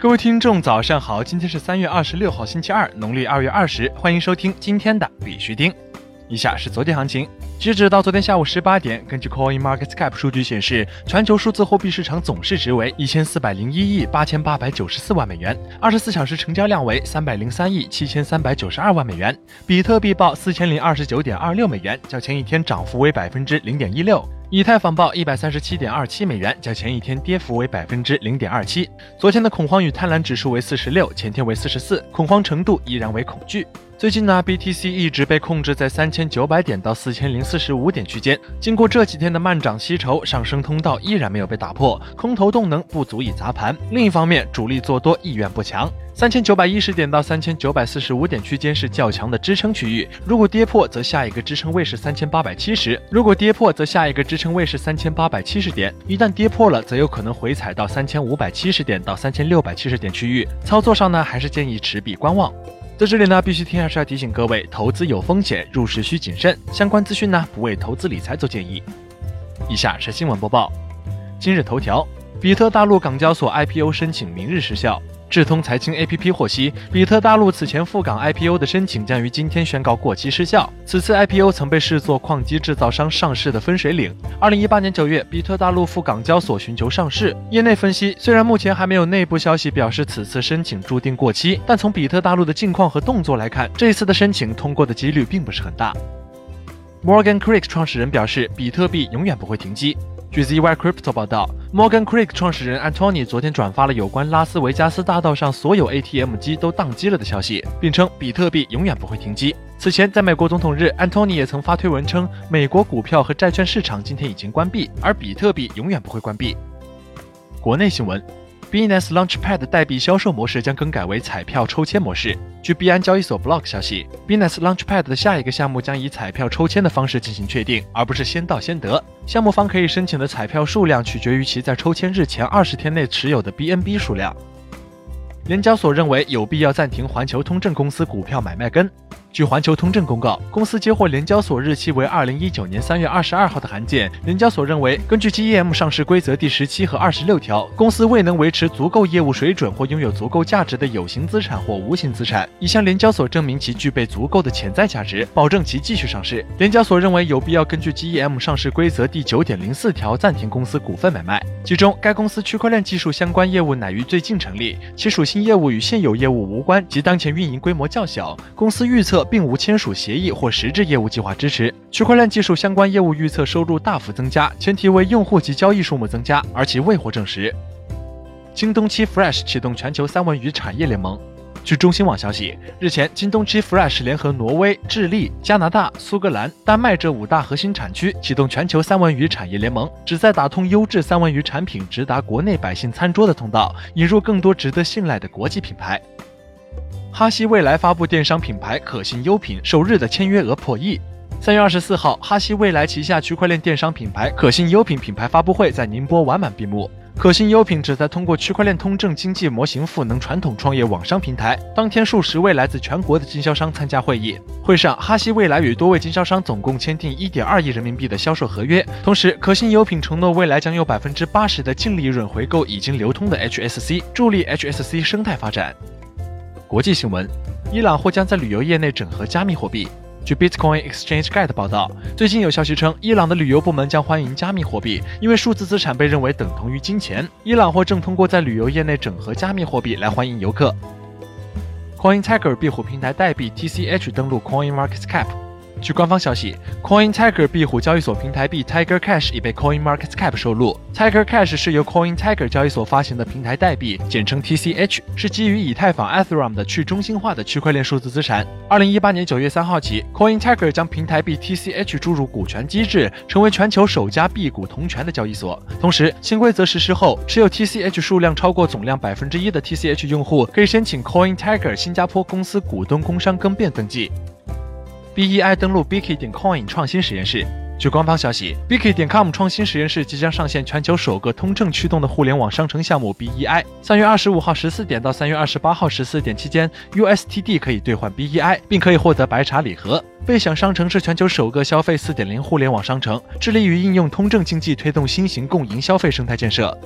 各位听众，早上好！今天是三月二十六号，星期二，农历二月二十。欢迎收听今天的必须听。以下是昨天行情，截止到昨天下午十八点，根据 Coin Market Cap 数据显示，全球数字货币市场总市值为一千四百零一亿八千八百九十四万美元，二十四小时成交量为三百零三亿七千三百九十二万美元。比特币报四千零二十九点二六美元，较前一天涨幅为百分之零点一六。以太坊报一百三十七点二七美元，较前一天跌幅为百分之零点二七。昨天的恐慌与贪婪指数为四十六，前天为四十四，恐慌程度依然为恐惧。最近呢，BTC 一直被控制在三千九百点到四千零四十五点区间。经过这几天的慢涨吸筹，上升通道依然没有被打破，空头动能不足以砸盘。另一方面，主力做多意愿不强。三千九百一十点到三千九百四十五点区间是较强的支撑区域，如果跌破，则下一个支撑位是三千八百七十；如果跌破，则下一个支撑位是三千八百七十点。一旦跌破了，则有可能回踩到三千五百七十点到三千六百七十点区域。操作上呢，还是建议持币观望。在这里呢，必须听还是要提醒各位，投资有风险，入市需谨慎。相关资讯呢，不为投资理财做建议。以下是新闻播报：今日头条，比特大陆港交所 IPO 申请明日失效。智通财经 APP 获悉，比特大陆此前赴港 IPO 的申请将于今天宣告过期失效。此次 IPO 曾被视作矿机制造商上市的分水岭。二零一八年九月，比特大陆赴港交所寻求上市。业内分析，虽然目前还没有内部消息表示此次申请注定过期，但从比特大陆的近况和动作来看，这次的申请通过的几率并不是很大。Morgan Creek 创始人表示，比特币永远不会停机。据 ZY Crypto 报道，Morgan Creek 创始人 Antony 昨天转发了有关拉斯维加斯大道上所有 ATM 机都宕机了的消息，并称比特币永远不会停机。此前，在美国总统日，Antony 也曾发推文称，美国股票和债券市场今天已经关闭，而比特币永远不会关闭。国内新闻。Binance Launchpad 代币销售模式将更改为彩票抽签模式。据币安交易所 Block 消息，Binance Launchpad 的下一个项目将以彩票抽签的方式进行确定，而不是先到先得。项目方可以申请的彩票数量取决于其在抽签日前二十天内持有的 BNB 数量。联交所认为有必要暂停环球通证公司股票买卖跟。据环球通证公告，公司接获联交所日期为二零一九年三月二十二号的函件。联交所认为，根据 GEM 上市规则第十七和二十六条，公司未能维持足够业务水准或拥有足够价值的有形资产或无形资产，已向联交所证明其具备足够的潜在价值，保证其继续上市。联交所认为有必要根据 GEM 上市规则第九点零四条暂停公司股份买卖。其中，该公司区块链技术相关业务乃于最近成立，其属性业务与现有业务无关，及当前运营规模较小。公司预测。并无签署协议或实质业务计划支持区块链技术相关业务，预测收入大幅增加，前提为用户及交易数目增加，而其未获证实。京东七 Fresh 启动全球三文鱼产业联盟。据中新网消息，日前，京东七 Fresh 联合挪威、智利、加拿大、苏格兰、丹麦这五大核心产区，启动全球三文鱼产业联盟，旨在打通优质三文鱼产品直达国内百姓餐桌的通道，引入更多值得信赖的国际品牌。哈希未来发布电商品牌可信优品，首日的签约额破亿。三月二十四号，哈希未来旗下区块链电商品牌可信优品品牌发布会在宁波完满闭幕。可信优品旨在通过区块链通证经济模型赋能传统创业网商平台。当天，数十位来自全国的经销商参加会议。会上，哈希未来与多位经销商总共签订一点二亿人民币的销售合约。同时，可信优品承诺未来将有百分之八十的净利润回购已经流通的 HSC，助力 HSC 生态发展。国际新闻：伊朗或将在旅游业内整合加密货币。据 Bitcoin Exchange Guide 报道，最近有消息称，伊朗的旅游部门将欢迎加密货币，因为数字资产被认为等同于金钱。伊朗或正通过在旅游业内整合加密货币来欢迎游客。Coin Tiger 壁虎平台代币 TCH 登陆 Coin Market Cap。据官方消息，Coin Tiger 壁虎交易所平台币 Tiger Cash 已被 Coin Market Cap 收录。Tiger Cash 是由 Coin Tiger 交易所发行的平台代币，简称 TCH，是基于以太坊 Ethereum 的去中心化的区块链数字资产。二零一八年九月三号起，Coin Tiger 将平台币 TCH 注入股权机制，成为全球首家币股同权的交易所。同时，新规则实施后，持有 TCH 数量超过总量百分之一的 TCH 用户可以申请 Coin Tiger 新加坡公司股东工商更变登记。BEI 登陆 Biki 点 Coin 创新实验室。据官方消息，Biki 点 com 创新实验室即将上线全球首个通证驱动的互联网商城项目 BEI。三月二十五号十四点到三月二十八号十四点期间，USTD 可以兑换 BEI，并可以获得白茶礼盒。贝享商城是全球首个消费四点零互联网商城，致力于应用通证经济推动新型共赢消费生态建设。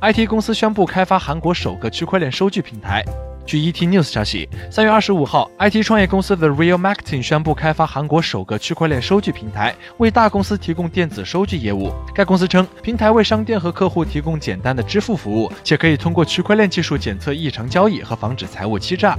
，IT 公司宣布开发韩国首个区块链收据平台。据 ET News 消息，三月二十五号，IT 创业公司 The Real Marketing 宣布开发韩国首个区块链收据平台，为大公司提供电子收据业务。该公司称，平台为商店和客户提供简单的支付服务，且可以通过区块链技术检测异常交易和防止财务欺诈。